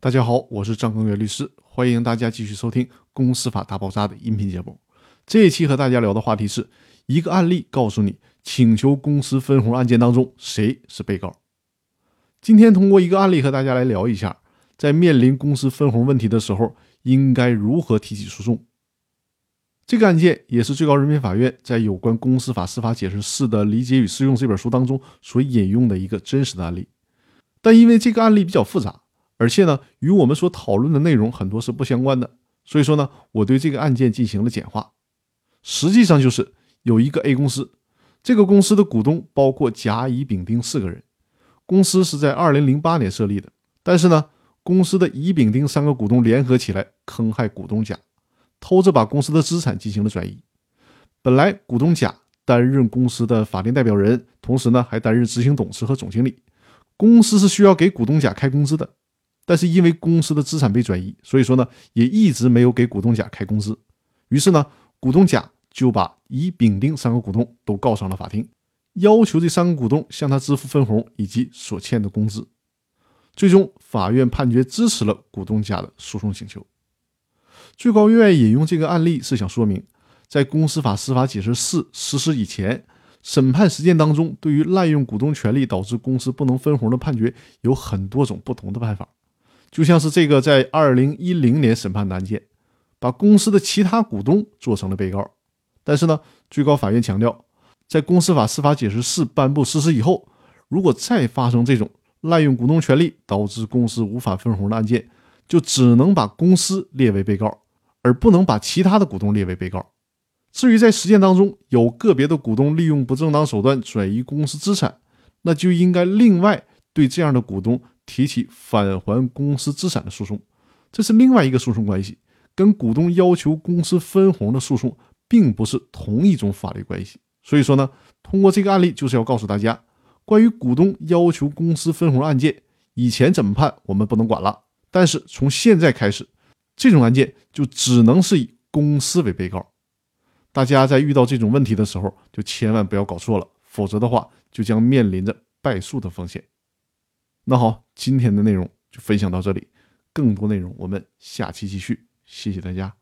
大家好，我是张根元律师，欢迎大家继续收听《公司法大爆炸》的音频节目。这一期和大家聊的话题是一个案例，告诉你请求公司分红案件当中谁是被告。今天通过一个案例和大家来聊一下，在面临公司分红问题的时候，应该如何提起诉讼。这个案件也是最高人民法院在有关公司法司法解释四的理解与适用这本书当中所引用的一个真实的案例，但因为这个案例比较复杂。而且呢，与我们所讨论的内容很多是不相关的，所以说呢，我对这个案件进行了简化。实际上就是有一个 A 公司，这个公司的股东包括甲、乙、丙、丁四个人。公司是在二零零八年设立的，但是呢，公司的乙、丙、丁三个股东联合起来坑害股东甲，偷着把公司的资产进行了转移。本来股东甲担任公司的法定代表人，同时呢还担任执行董事和总经理。公司是需要给股东甲开工资的。但是因为公司的资产被转移，所以说呢，也一直没有给股东甲开工资。于是呢，股东甲就把乙、丙、丁三个股东都告上了法庭，要求这三个股东向他支付分红以及所欠的工资。最终，法院判决支持了股东甲的诉讼请求。最高院引用这个案例是想说明，在公司法司法解释四实施以前，审判实践当中，对于滥用股东权利导致公司不能分红的判决，有很多种不同的办法。就像是这个在二零一零年审判的案件，把公司的其他股东做成了被告，但是呢，最高法院强调，在公司法司法解释四颁布实施以后，如果再发生这种滥用股东权利导致公司无法分红的案件，就只能把公司列为被告，而不能把其他的股东列为被告。至于在实践当中有个别的股东利用不正当手段转移公司资产，那就应该另外对这样的股东。提起返还公司资产的诉讼，这是另外一个诉讼关系，跟股东要求公司分红的诉讼并不是同一种法律关系。所以说呢，通过这个案例就是要告诉大家，关于股东要求公司分红案件，以前怎么判我们不能管了，但是从现在开始，这种案件就只能是以公司为被告。大家在遇到这种问题的时候，就千万不要搞错了，否则的话就将面临着败诉的风险。那好，今天的内容就分享到这里，更多内容我们下期继续，谢谢大家。